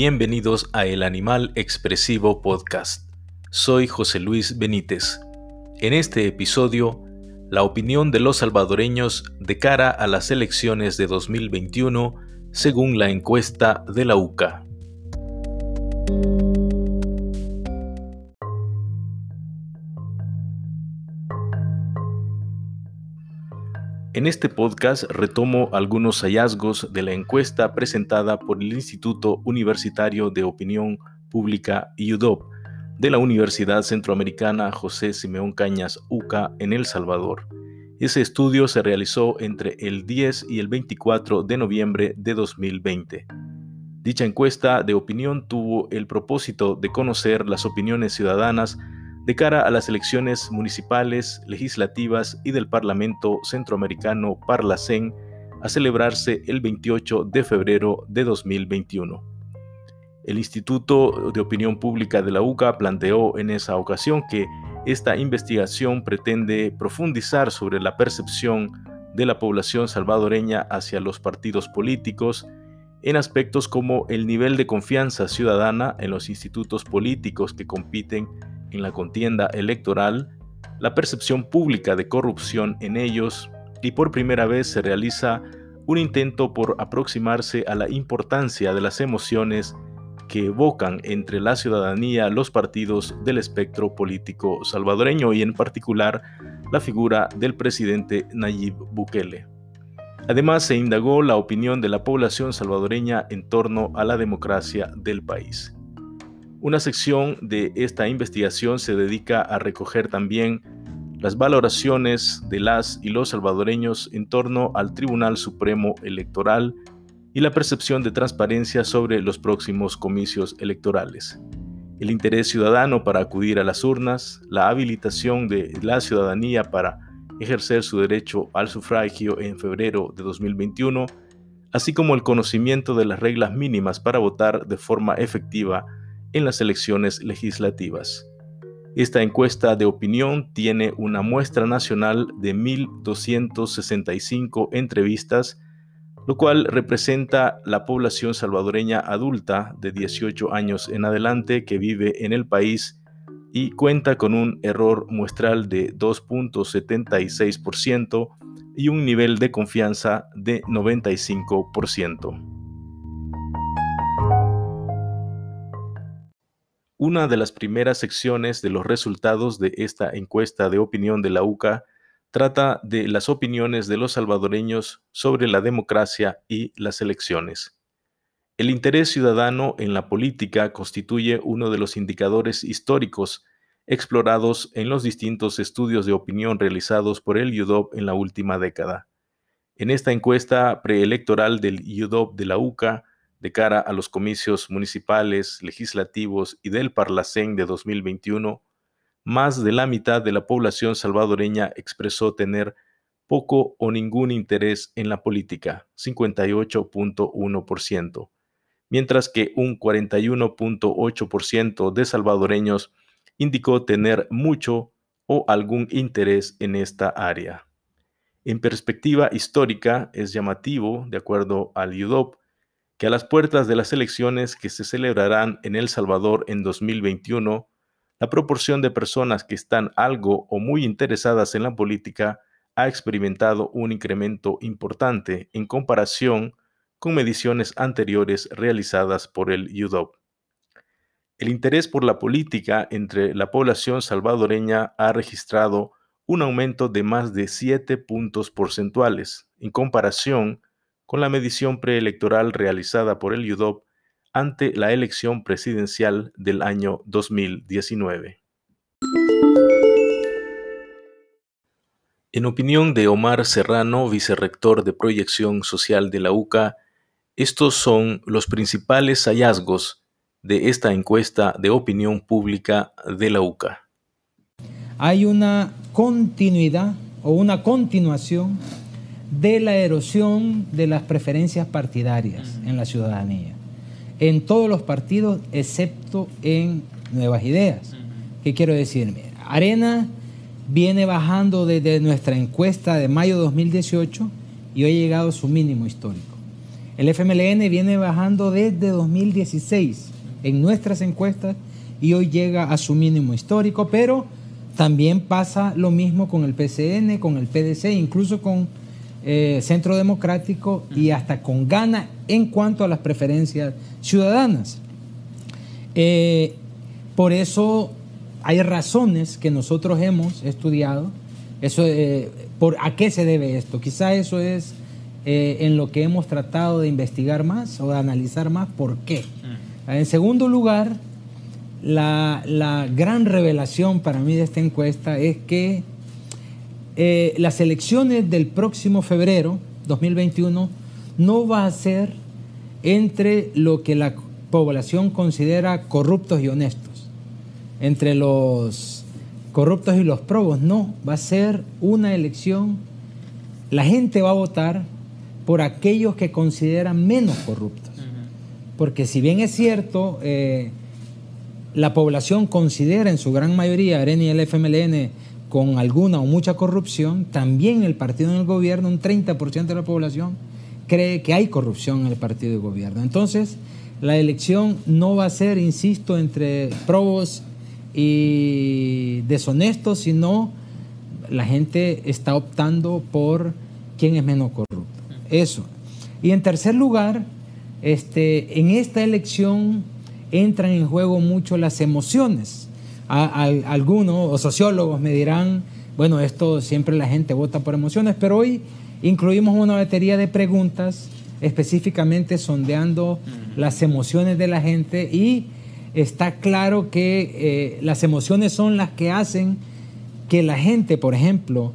Bienvenidos a El Animal Expresivo Podcast. Soy José Luis Benítez. En este episodio, la opinión de los salvadoreños de cara a las elecciones de 2021 según la encuesta de la UCA. En este podcast retomo algunos hallazgos de la encuesta presentada por el Instituto Universitario de Opinión Pública IUDOP de la Universidad Centroamericana José Simeón Cañas UCA en El Salvador. Ese estudio se realizó entre el 10 y el 24 de noviembre de 2020. Dicha encuesta de opinión tuvo el propósito de conocer las opiniones ciudadanas de cara a las elecciones municipales, legislativas y del Parlamento Centroamericano Parlacén a celebrarse el 28 de febrero de 2021. El Instituto de Opinión Pública de la UCA planteó en esa ocasión que esta investigación pretende profundizar sobre la percepción de la población salvadoreña hacia los partidos políticos en aspectos como el nivel de confianza ciudadana en los institutos políticos que compiten en la contienda electoral, la percepción pública de corrupción en ellos y por primera vez se realiza un intento por aproximarse a la importancia de las emociones que evocan entre la ciudadanía los partidos del espectro político salvadoreño y en particular la figura del presidente Nayib Bukele. Además, se indagó la opinión de la población salvadoreña en torno a la democracia del país. Una sección de esta investigación se dedica a recoger también las valoraciones de las y los salvadoreños en torno al Tribunal Supremo Electoral y la percepción de transparencia sobre los próximos comicios electorales. El interés ciudadano para acudir a las urnas, la habilitación de la ciudadanía para ejercer su derecho al sufragio en febrero de 2021, así como el conocimiento de las reglas mínimas para votar de forma efectiva en las elecciones legislativas. Esta encuesta de opinión tiene una muestra nacional de 1.265 entrevistas, lo cual representa la población salvadoreña adulta de 18 años en adelante que vive en el país y cuenta con un error muestral de 2.76% y un nivel de confianza de 95%. Una de las primeras secciones de los resultados de esta encuesta de opinión de la UCA trata de las opiniones de los salvadoreños sobre la democracia y las elecciones. El interés ciudadano en la política constituye uno de los indicadores históricos explorados en los distintos estudios de opinión realizados por el UDOP en la última década. En esta encuesta preelectoral del UDOP de la UCA, de cara a los comicios municipales, legislativos y del Parlacén de 2021, más de la mitad de la población salvadoreña expresó tener poco o ningún interés en la política, 58.1%, mientras que un 41.8% de salvadoreños indicó tener mucho o algún interés en esta área. En perspectiva histórica, es llamativo, de acuerdo al UDOP, que a las puertas de las elecciones que se celebrarán en El Salvador en 2021, la proporción de personas que están algo o muy interesadas en la política ha experimentado un incremento importante en comparación con mediciones anteriores realizadas por el UDOP. El interés por la política entre la población salvadoreña ha registrado un aumento de más de 7 puntos porcentuales en comparación con la medición preelectoral realizada por el UDOP ante la elección presidencial del año 2019. En opinión de Omar Serrano, vicerrector de Proyección Social de la UCA, estos son los principales hallazgos de esta encuesta de opinión pública de la UCA. Hay una continuidad o una continuación de la erosión de las preferencias partidarias en la ciudadanía, en todos los partidos excepto en Nuevas Ideas. ¿Qué quiero decir? Arena viene bajando desde nuestra encuesta de mayo de 2018 y hoy ha llegado a su mínimo histórico. El FMLN viene bajando desde 2016 en nuestras encuestas y hoy llega a su mínimo histórico, pero también pasa lo mismo con el PCN, con el PDC, incluso con eh, Centro Democrático y hasta con Gana en cuanto a las preferencias ciudadanas. Eh, por eso hay razones que nosotros hemos estudiado. Eso, eh, por, ¿A qué se debe esto? Quizá eso es en lo que hemos tratado de investigar más o de analizar más por qué. En segundo lugar, la, gran revelación para mí de esta encuesta es que eh, las elecciones del próximo febrero 2021 no va a ser entre lo que la población considera corruptos y honestos, entre los corruptos y los probos, no, va a ser una elección, la gente va a votar por aquellos que consideran menos corruptos. Porque si bien es cierto, eh, la población considera en su gran mayoría Arena y el FMLN con alguna o mucha corrupción, también el partido en el gobierno, un 30% de la población cree que hay corrupción en el partido de gobierno. Entonces, la elección no va a ser, insisto, entre probos y deshonestos, sino la gente está optando por quién es menos corrupto. Eso. Y en tercer lugar, este, en esta elección entran en juego mucho las emociones. Algunos o sociólogos me dirán, bueno, esto siempre la gente vota por emociones, pero hoy incluimos una batería de preguntas específicamente sondeando las emociones de la gente y está claro que eh, las emociones son las que hacen que la gente, por ejemplo,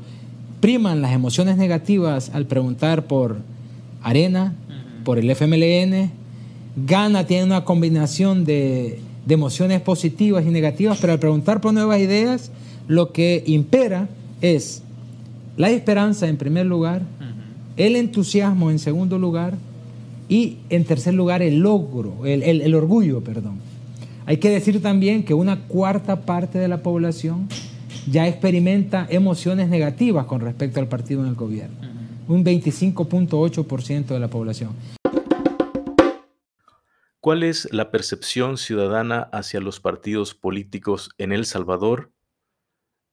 priman las emociones negativas al preguntar por Arena, por el FMLN, Gana tiene una combinación de, emociones positivas y negativas, pero al preguntar por nuevas ideas, lo que impera es la esperanza en primer lugar, el entusiasmo en segundo lugar y en tercer lugar el logro, el, el, orgullo, perdón. Hay que decir también que una cuarta parte de la población ya experimenta emociones negativas con respecto al partido en el gobierno, un 25.8% de la población. ¿Cuál es la percepción ciudadana hacia los partidos políticos en El Salvador?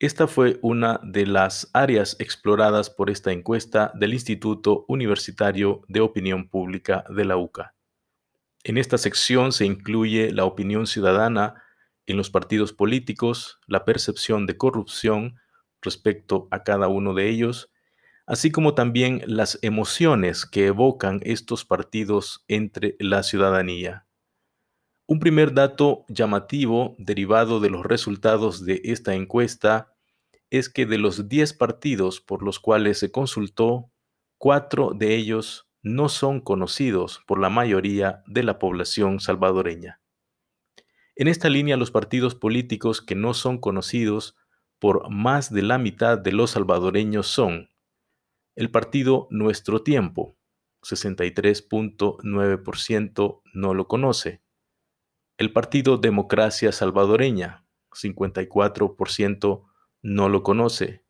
Esta fue una de las áreas exploradas por esta encuesta del Instituto Universitario de Opinión Pública de la UCA. En esta sección se incluye la opinión ciudadana en los partidos políticos, la percepción de corrupción respecto a cada uno de ellos, así como también las emociones que evocan estos partidos entre la ciudadanía. Un primer dato llamativo derivado de los resultados de esta encuesta es que de los 10 partidos por los cuales se consultó, cuatro de ellos no son conocidos por la mayoría de la población salvadoreña. En esta línea, los partidos políticos que no son conocidos por más de la mitad de los salvadoreños son el partido Nuestro Tiempo, 63.9% no lo conoce. El partido Democracia Salvadoreña, 54% no lo conoce.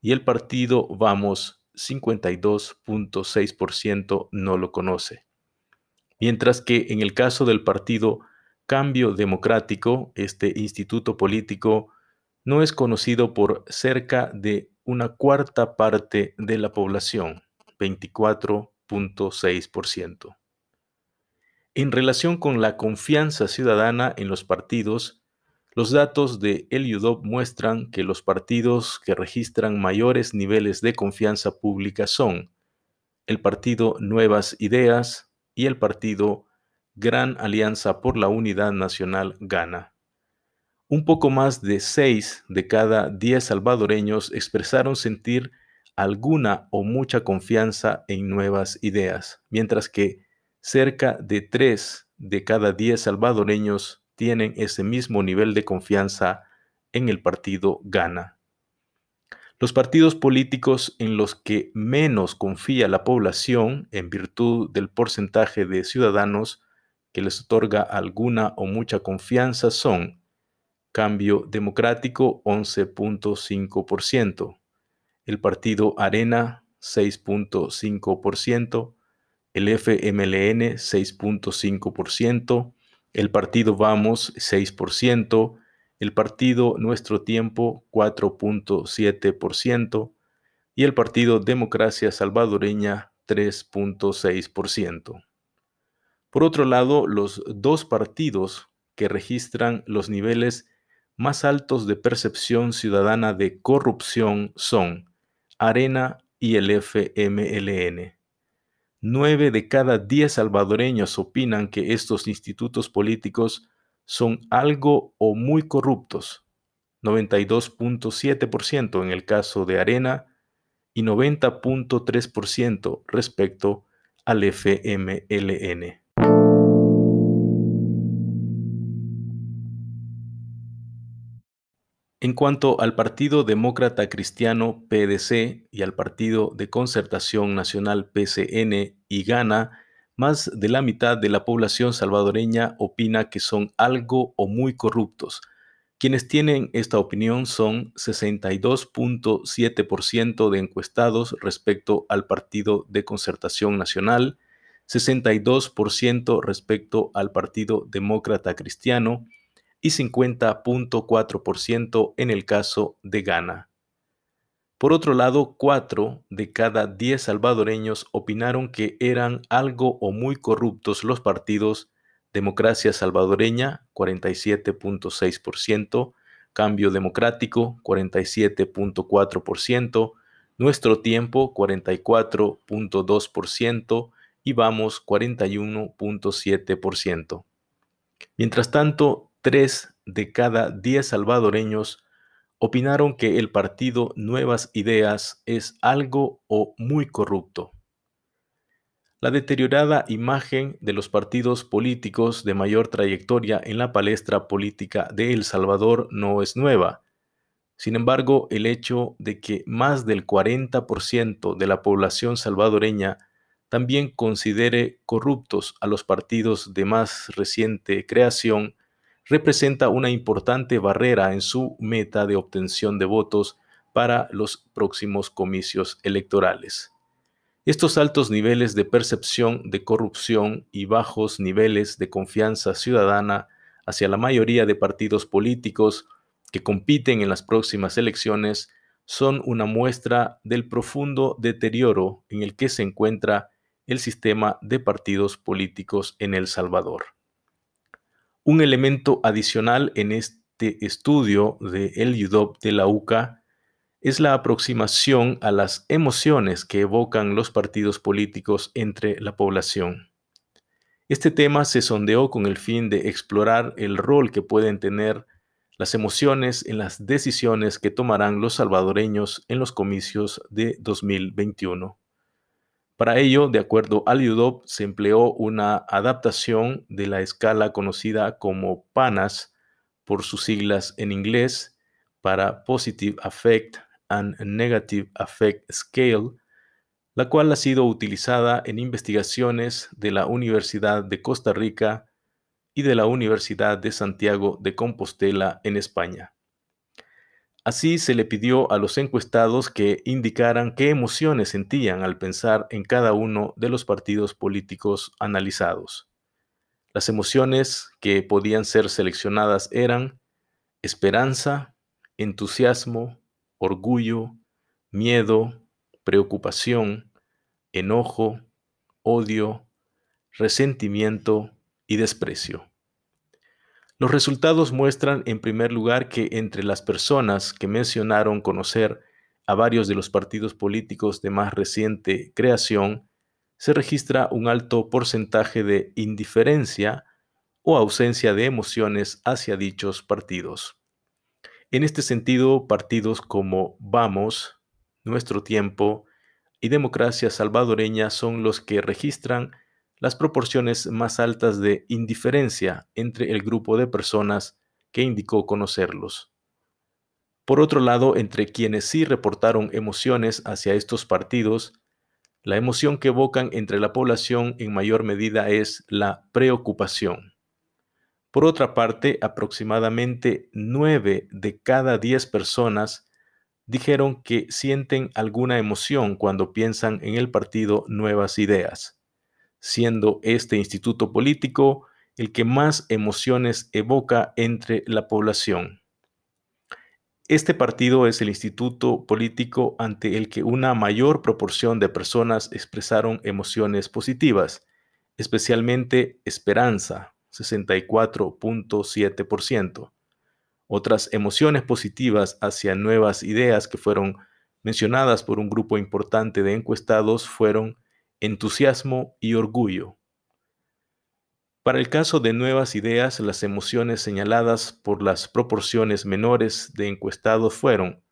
Y el partido Vamos, 52.6% no lo conoce. Mientras que en el caso del partido Cambio Democrático, este instituto político no es conocido por cerca de una cuarta parte de la población, 24.6%. En relación con la confianza ciudadana en los partidos, los datos de el UDOP muestran que los partidos que registran mayores niveles de confianza pública son el partido Nuevas Ideas y el partido Gran Alianza por la Unidad Nacional Gana. Un poco más de 6 de cada 10 salvadoreños expresaron sentir alguna o mucha confianza en nuevas ideas, mientras que cerca de 3 de cada 10 salvadoreños tienen ese mismo nivel de confianza en el partido Gana. Los partidos políticos en los que menos confía la población en virtud del porcentaje de ciudadanos que les otorga alguna o mucha confianza son Cambio Democrático 11.5%, el partido Arena 6.5%, el FMLN 6.5%, el partido Vamos 6%, el partido Nuestro Tiempo 4.7% y el partido Democracia Salvadoreña 3.6%. Por otro lado, los dos partidos que registran los niveles más altos de percepción ciudadana de corrupción son Arena y el FMLN. Nueve de cada diez salvadoreños opinan que estos institutos políticos son algo o muy corruptos, 92.7% en el caso de Arena y 90.3% respecto al FMLN. En cuanto al Partido Demócrata Cristiano PDC y al Partido de Concertación Nacional PCN y Gana, más de la mitad de la población salvadoreña opina que son algo o muy corruptos. Quienes tienen esta opinión son 62.7% de encuestados respecto al Partido de Concertación Nacional, 62% respecto al Partido Demócrata Cristiano, y 50.4% en el caso de Ghana. Por otro lado, 4 de cada 10 salvadoreños opinaron que eran algo o muy corruptos los partidos Democracia Salvadoreña, 47.6%, Cambio Democrático, 47.4%, Nuestro Tiempo, 44.2% y Vamos, 41.7%. Mientras tanto, Tres de cada diez salvadoreños opinaron que el partido Nuevas Ideas es algo o muy corrupto. La deteriorada imagen de los partidos políticos de mayor trayectoria en la palestra política de El Salvador no es nueva. Sin embargo, el hecho de que más del 40% de la población salvadoreña también considere corruptos a los partidos de más reciente creación representa una importante barrera en su meta de obtención de votos para los próximos comicios electorales. Estos altos niveles de percepción de corrupción y bajos niveles de confianza ciudadana hacia la mayoría de partidos políticos que compiten en las próximas elecciones son una muestra del profundo deterioro en el que se encuentra el sistema de partidos políticos en El Salvador. Un elemento adicional en este estudio de el UDOP de la UCA es la aproximación a las emociones que evocan los partidos políticos entre la población. Este tema se sondeó con el fin de explorar el rol que pueden tener las emociones en las decisiones que tomarán los salvadoreños en los comicios de 2021. Para ello, de acuerdo al UDOP, se empleó una adaptación de la escala conocida como PANAS por sus siglas en inglés para Positive Affect and Negative Affect Scale, la cual ha sido utilizada en investigaciones de la Universidad de Costa Rica y de la Universidad de Santiago de Compostela en España. Así se le pidió a los encuestados que indicaran qué emociones sentían al pensar en cada uno de los partidos políticos analizados. Las emociones que podían ser seleccionadas eran esperanza, entusiasmo, orgullo, miedo, preocupación, enojo, odio, resentimiento y desprecio. Los resultados muestran en primer lugar que entre las personas que mencionaron conocer a varios de los partidos políticos de más reciente creación, se registra un alto porcentaje de indiferencia o ausencia de emociones hacia dichos partidos. En este sentido, partidos como Vamos, Nuestro Tiempo y Democracia Salvadoreña son los que registran las proporciones más altas de indiferencia entre el grupo de personas que indicó conocerlos. Por otro lado, entre quienes sí reportaron emociones hacia estos partidos, la emoción que evocan entre la población en mayor medida es la preocupación. Por otra parte, aproximadamente 9 de cada 10 personas dijeron que sienten alguna emoción cuando piensan en el partido Nuevas Ideas siendo este instituto político el que más emociones evoca entre la población. Este partido es el instituto político ante el que una mayor proporción de personas expresaron emociones positivas, especialmente esperanza, 64.7%. Otras emociones positivas hacia nuevas ideas que fueron mencionadas por un grupo importante de encuestados fueron entusiasmo y orgullo. Para el caso de nuevas ideas, las emociones señaladas por las proporciones menores de encuestados fueron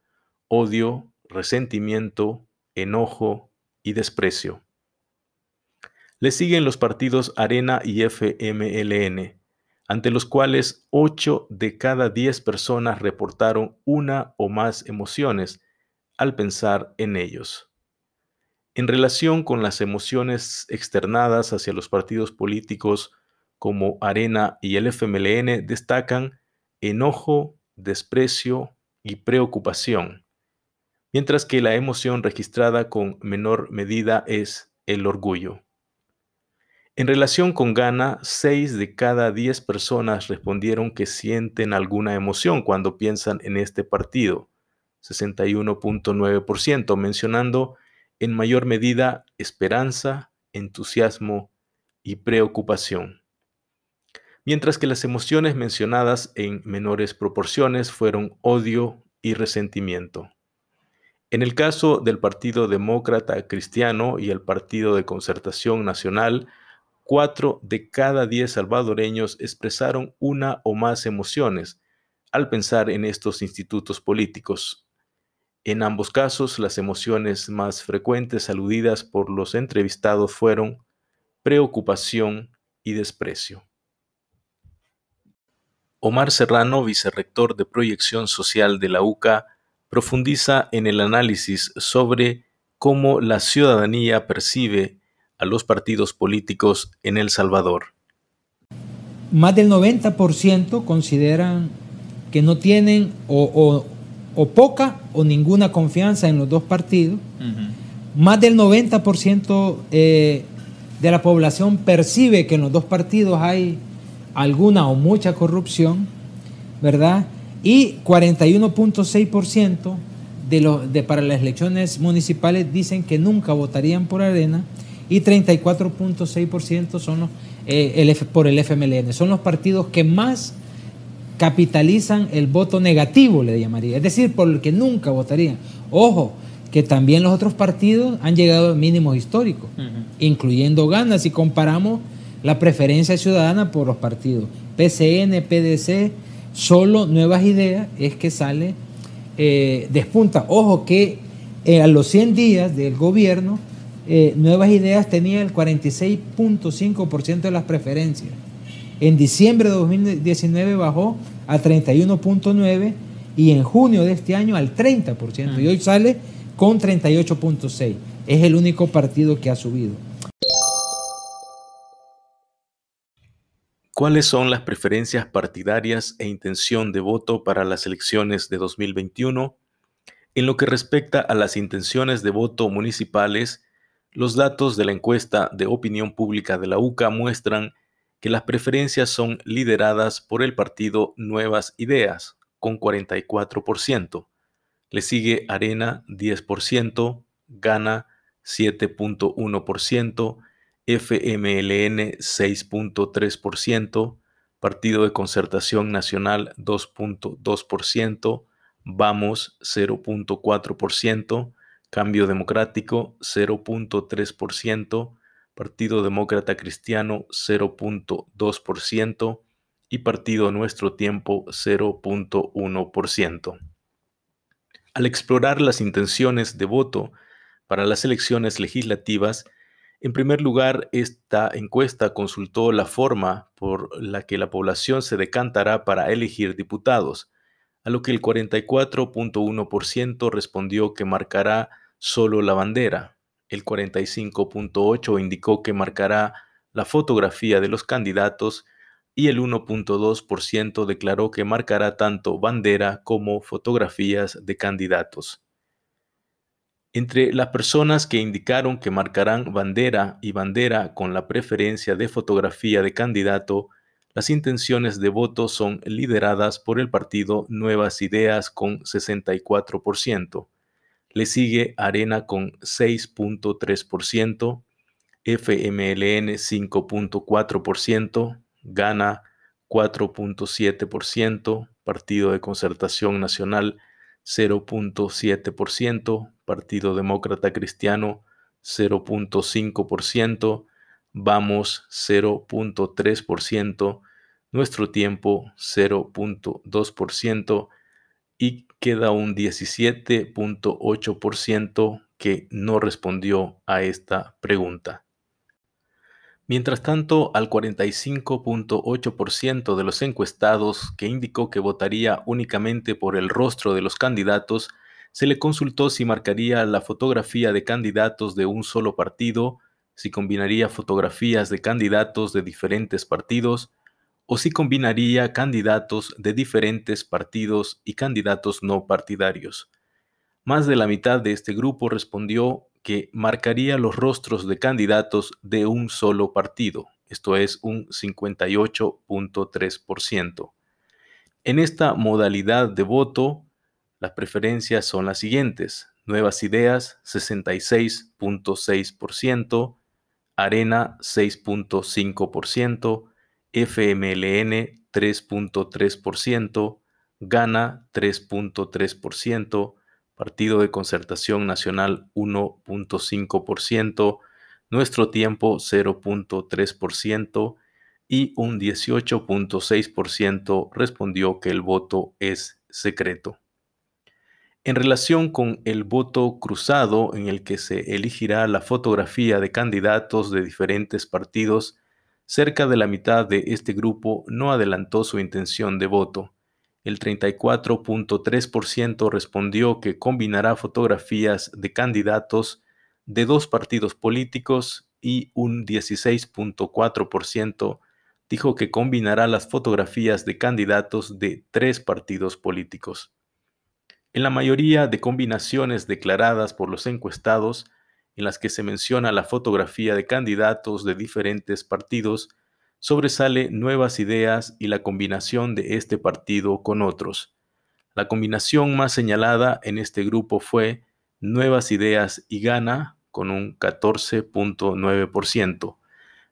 odio, resentimiento, enojo y desprecio. Le siguen los partidos Arena y FMLN, ante los cuales 8 de cada 10 personas reportaron una o más emociones al pensar en ellos. En relación con las emociones externadas hacia los partidos políticos como Arena y el FMLN destacan enojo, desprecio y preocupación, mientras que la emoción registrada con menor medida es el orgullo. En relación con Ghana, 6 de cada 10 personas respondieron que sienten alguna emoción cuando piensan en este partido, 61.9%, mencionando en mayor medida esperanza, entusiasmo y preocupación. Mientras que las emociones mencionadas en menores proporciones fueron odio y resentimiento. En el caso del Partido Demócrata Cristiano y el Partido de Concertación Nacional, cuatro de cada diez salvadoreños expresaron una o más emociones al pensar en estos institutos políticos. En ambos casos, las emociones más frecuentes aludidas por los entrevistados fueron preocupación y desprecio. Omar Serrano, vicerrector de Proyección Social de la UCA, profundiza en el análisis sobre cómo la ciudadanía percibe a los partidos políticos en El Salvador. Más del 90% consideran que no tienen o, poca o ninguna confianza en los dos partidos. Más del 90% eh, de la población percibe que en los dos partidos hay alguna o mucha corrupción, ¿verdad? Y 41.6% de, de para las elecciones municipales dicen que nunca votarían por Arena y 34.6% son eh, por el FMLN. Son los partidos que más capitalizan el voto negativo, le llamaría, es decir, por el que nunca votarían. Ojo, que también los otros partidos han llegado a mínimos históricos, incluyendo ganas si comparamos la preferencia ciudadana por los partidos. PCN, PDC, solo nuevas ideas es que sale, eh, despunta. Ojo que eh, a los 100 días del gobierno eh, Nuevas Ideas tenía el 46.5% de las preferencias. En diciembre de 2019 bajó a 31.9% y en junio de este año al 30%. Y hoy sale con 38.6%. Es el único partido que ha subido. ¿Cuáles son las preferencias partidarias e intención de voto para las elecciones de 2021? En lo que respecta a las intenciones de voto municipales, los datos de la encuesta de opinión pública de la UCA muestran que las preferencias son lideradas por el partido Nuevas Ideas, con 44%. Le sigue Arena, 10%, Gana, 7.1%, FMLN, 6.3%, Partido de Concertación Nacional, 2.2%, Vamos, 0.4%, Cambio Democrático 0.3%, Partido Demócrata Cristiano 0.2% y Partido Nuestro Tiempo 0.1%. Al explorar las intenciones de voto para las elecciones legislativas, en primer lugar, esta encuesta consultó la forma por la que la población se decantará para elegir diputados, a lo que el 44.1% respondió que marcará solo la bandera, el 45.8% indicó que marcará la fotografía de los candidatos y el 1.2% declaró que marcará tanto bandera como fotografías de candidatos. Entre las personas que indicaron que marcarán bandera y bandera con la preferencia de fotografía de candidato, las intenciones de voto son lideradas por el partido Nuevas Ideas con 64%. Le sigue Arena con 6.3%, FMLN 5.4%, Gana 4.7%, Partido de Concertación Nacional 0.7%, Partido Demócrata Cristiano 0.5%, Vamos 0.3%, Nuestro Tiempo 0.2% y queda un 17.8% que no respondió a esta pregunta. Mientras tanto, al 45.8% de los encuestados que indicó que votaría únicamente por el rostro de los candidatos, se le consultó si marcaría la fotografía de candidatos de un solo partido, si combinaría fotografías de candidatos de diferentes partidos, o si combinaría candidatos de diferentes partidos y candidatos no partidarios. Más de la mitad de este grupo respondió que marcaría los rostros de candidatos de un solo partido, esto es un 58.3%. En esta modalidad de voto, las preferencias son las siguientes. Nuevas Ideas 66.6%, Arena 6.5%, FMLN 3.3%, Gana 3.3%, Partido de Concertación Nacional 1.5%, Nuestro Tiempo 0.3% y un 18.6% respondió que el voto es secreto. En relación con el voto cruzado en el que se elegirá la fotografía de candidatos de diferentes partidos, cerca de la mitad de este grupo no adelantó su intención de voto el 34.3% respondió que combinará fotografías de candidatos de dos partidos políticos y un 16.4% dijo que combinará las fotografías de candidatos de tres partidos políticos. En la mayoría de combinaciones declaradas por los encuestados, en las que se menciona la fotografía de candidatos de diferentes partidos, sobresale nuevas ideas y la combinación de este partido con otros. La combinación más señalada en este grupo fue Nuevas Ideas y Gana con un 14.9%,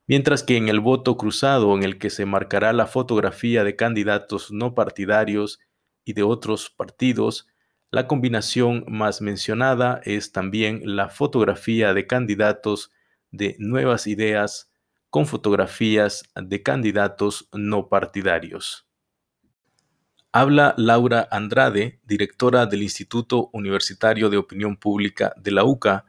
mientras que en el voto cruzado en el que se marcará la fotografía de candidatos no partidarios y de otros partidos, la combinación más mencionada es también la fotografía de candidatos de Nuevas Ideas con fotografías de candidatos no partidarios. Habla Laura Andrade, directora del Instituto Universitario de Opinión Pública de la UCA,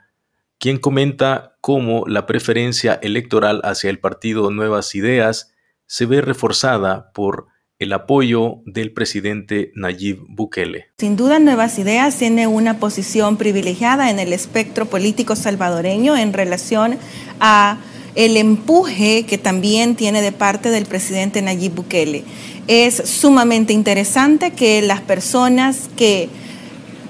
quien comenta cómo la preferencia electoral hacia el partido Nuevas Ideas se ve reforzada por el apoyo del presidente Nayib Bukele. Sin duda, Nuevas Ideas tiene una posición privilegiada en el espectro político salvadoreño en relación a el empuje que también tiene de parte del presidente Nayib Bukele. Es sumamente interesante que las personas que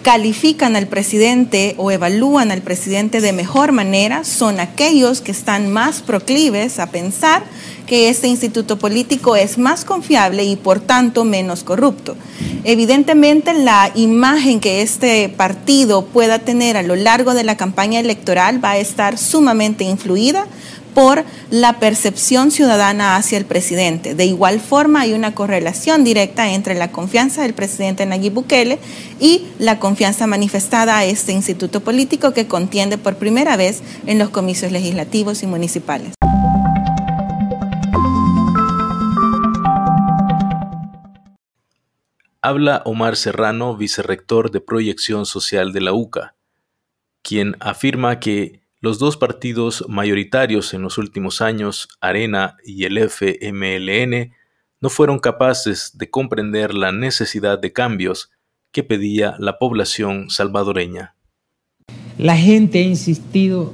califican al presidente o evalúan al presidente de mejor manera son aquellos que están más proclives a pensar que este instituto político es más confiable y por tanto menos corrupto. Evidentemente la imagen que este partido pueda tener a lo largo de la campaña electoral va a estar sumamente influida por la percepción ciudadana hacia el presidente. De igual forma, hay una correlación directa entre la confianza del presidente Nayib Bukele y la confianza manifestada a este instituto político que contiende por primera vez en los comicios legislativos y municipales. Habla Omar Serrano, vicerrector de Proyección Social de la UCA, quien afirma que los dos partidos mayoritarios en los últimos años, Arena y el FMLN, no fueron capaces de comprender la necesidad de cambios que pedía la población salvadoreña. La gente ha insistido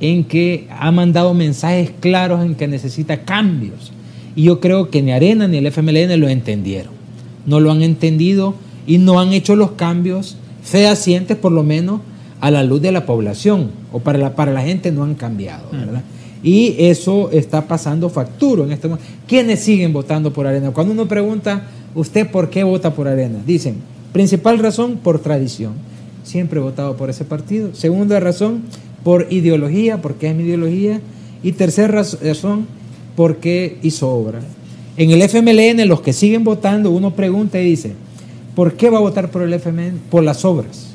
en que ha mandado mensajes claros en que necesita cambios. Y yo creo que ni Arena ni el FMLN lo entendieron. No lo han entendido y no han hecho los cambios fehacientes, por lo menos, a la luz de la población o para la, para la gente no han cambiado, ¿verdad? Y eso está pasando facturo en este momento. ¿Quiénes siguen votando por Arena? Cuando uno pregunta, ¿usted por qué vota por Arena? Dicen, principal razón, por tradición. Siempre he votado por ese partido. Segunda razón, por ideología, porque es mi ideología. Y tercera razón, porque hizo obra. En el FMLN, los que siguen votando, uno pregunta y dice, ¿por qué va a votar por el FMLN? Por las obras.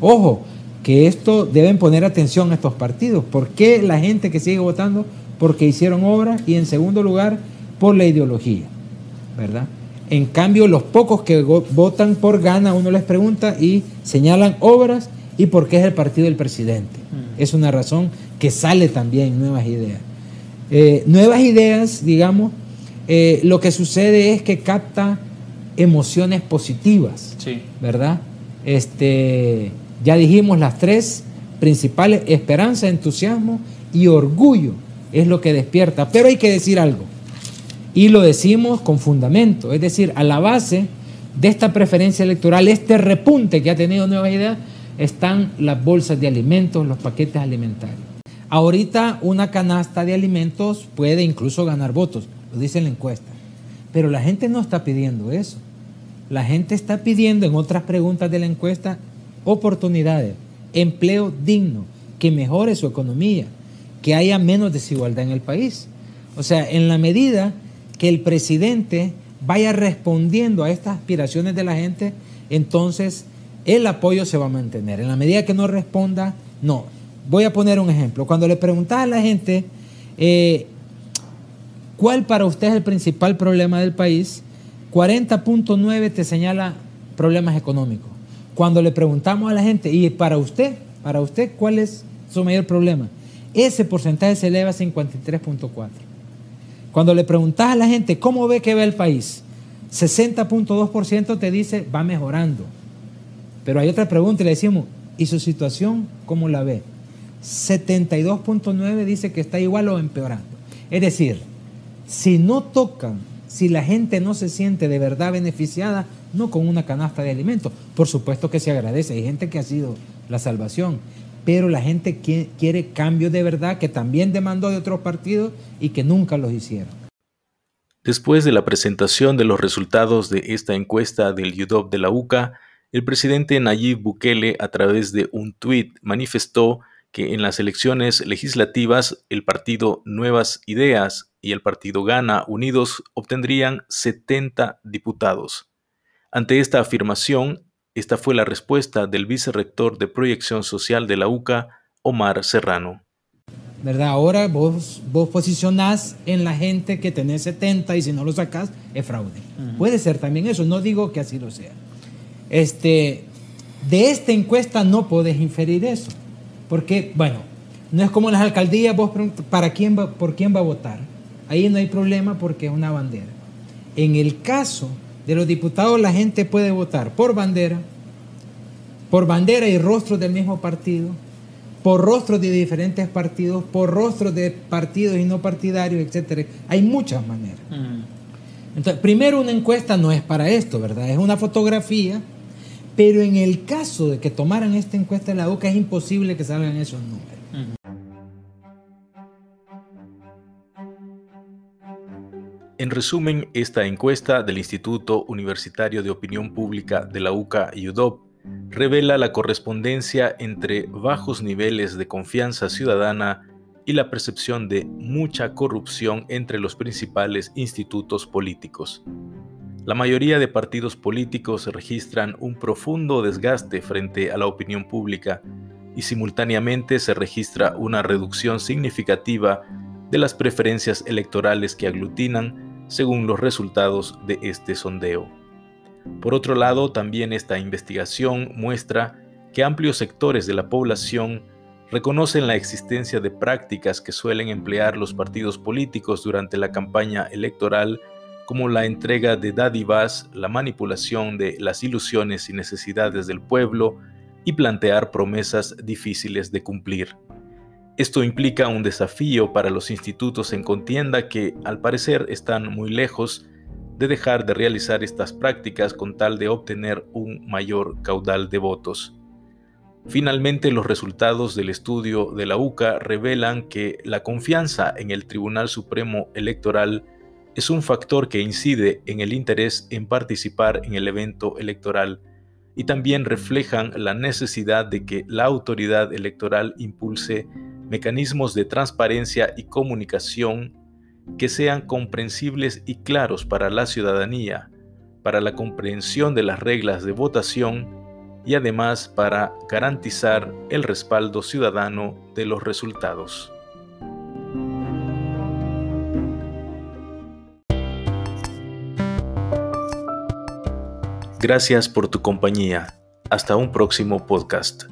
Ojo, que esto deben poner atención a estos partidos. ¿Por qué la gente que sigue votando? Porque hicieron obras y en segundo lugar, por la ideología, ¿verdad? En cambio, los pocos que votan por gana, uno les pregunta y señalan obras y por qué es el partido del presidente. Mm. Es una razón que sale también nuevas ideas. Eh, nuevas ideas, digamos, eh, lo que sucede es que capta emociones positivas, ¿verdad? Este, ya dijimos las tres principales, esperanza, entusiasmo y orgullo es lo que despierta. Pero hay que decir algo, y lo decimos con fundamento, es decir, a la base de esta preferencia electoral, este repunte que ha tenido Nuevas Ideas, están las bolsas de alimentos, los paquetes alimentarios. Ahorita una canasta de alimentos puede incluso ganar votos, lo dice la encuesta, pero la gente no está pidiendo eso. La gente está pidiendo en otras preguntas de la encuesta oportunidades, empleo digno, que mejore su economía, que haya menos desigualdad en el país. O sea, en la medida que el presidente vaya respondiendo a estas aspiraciones de la gente, entonces el apoyo se va a mantener. En la medida que no responda, no. Voy a poner un ejemplo. Cuando le preguntas a la gente, eh, ¿cuál para usted es el principal problema del país? 40.9 te señala problemas económicos. Cuando le preguntamos a la gente, y para usted, para usted, ¿cuál es su mayor problema? Ese porcentaje se eleva a 53.4. Cuando le preguntas a la gente, ¿cómo ve que ve el país? 60.2% te dice, va mejorando. Pero hay otra pregunta y le decimos, ¿y su situación cómo la ve? 72.9 dice que está igual o empeorando. Es decir, si no tocan, si la gente no se siente de verdad beneficiada, no con una canasta de alimentos. Por supuesto que se agradece, hay gente que ha sido la salvación, pero la gente quiere cambios de verdad que también demandó de otros partidos y que nunca los hicieron. Después de la presentación de los resultados de esta encuesta del UDOP de la UCA, el presidente Nayib Bukele, a través de un tuit, manifestó que en las elecciones legislativas el partido Nuevas Ideas y el partido Gana Unidos obtendrían 70 diputados. Ante esta afirmación, esta fue la respuesta del vicerrector de Proyección Social de la UCA, Omar Serrano. ¿Verdad? Ahora vos, vos posicionás en la gente que tenés 70 y si no lo sacás es fraude. Puede ser también eso, no digo que así lo sea. Este, de esta encuesta no podés inferir eso, porque, bueno, no es como en las alcaldías, vos para quién va, por quién va a votar. Ahí no hay problema porque es una bandera. En el caso de los diputados la gente puede votar por bandera, por bandera y rostros del mismo partido, por rostros de diferentes partidos, por rostros de partidos y no partidarios, etc. Hay muchas maneras. Entonces, primero una encuesta no es para esto, ¿verdad? Es una fotografía, pero en el caso de que tomaran esta encuesta en la boca es imposible que salgan esos números. En resumen, esta encuesta del Instituto Universitario de Opinión Pública de la UCA y UDOP revela la correspondencia entre bajos niveles de confianza ciudadana y la percepción de mucha corrupción entre los principales institutos políticos. La mayoría de partidos políticos registran un profundo desgaste frente a la opinión pública y simultáneamente se registra una reducción significativa de las preferencias electorales que aglutinan según los resultados de este sondeo. Por otro lado, también esta investigación muestra que amplios sectores de la población reconocen la existencia de prácticas que suelen emplear los partidos políticos durante la campaña electoral, como la entrega de dádivas, la manipulación de las ilusiones y necesidades del pueblo y plantear promesas difíciles de cumplir. Esto implica un desafío para los institutos en contienda que, al parecer, están muy lejos de dejar de realizar estas prácticas con tal de obtener un mayor caudal de votos. Finalmente, los resultados del estudio de la UCA revelan que la confianza en el Tribunal Supremo Electoral es un factor que incide en el interés en participar en el evento electoral y también reflejan la necesidad de que la autoridad electoral impulse mecanismos de transparencia y comunicación que sean comprensibles y claros para la ciudadanía, para la comprensión de las reglas de votación y además para garantizar el respaldo ciudadano de los resultados. Gracias por tu compañía. Hasta un próximo podcast.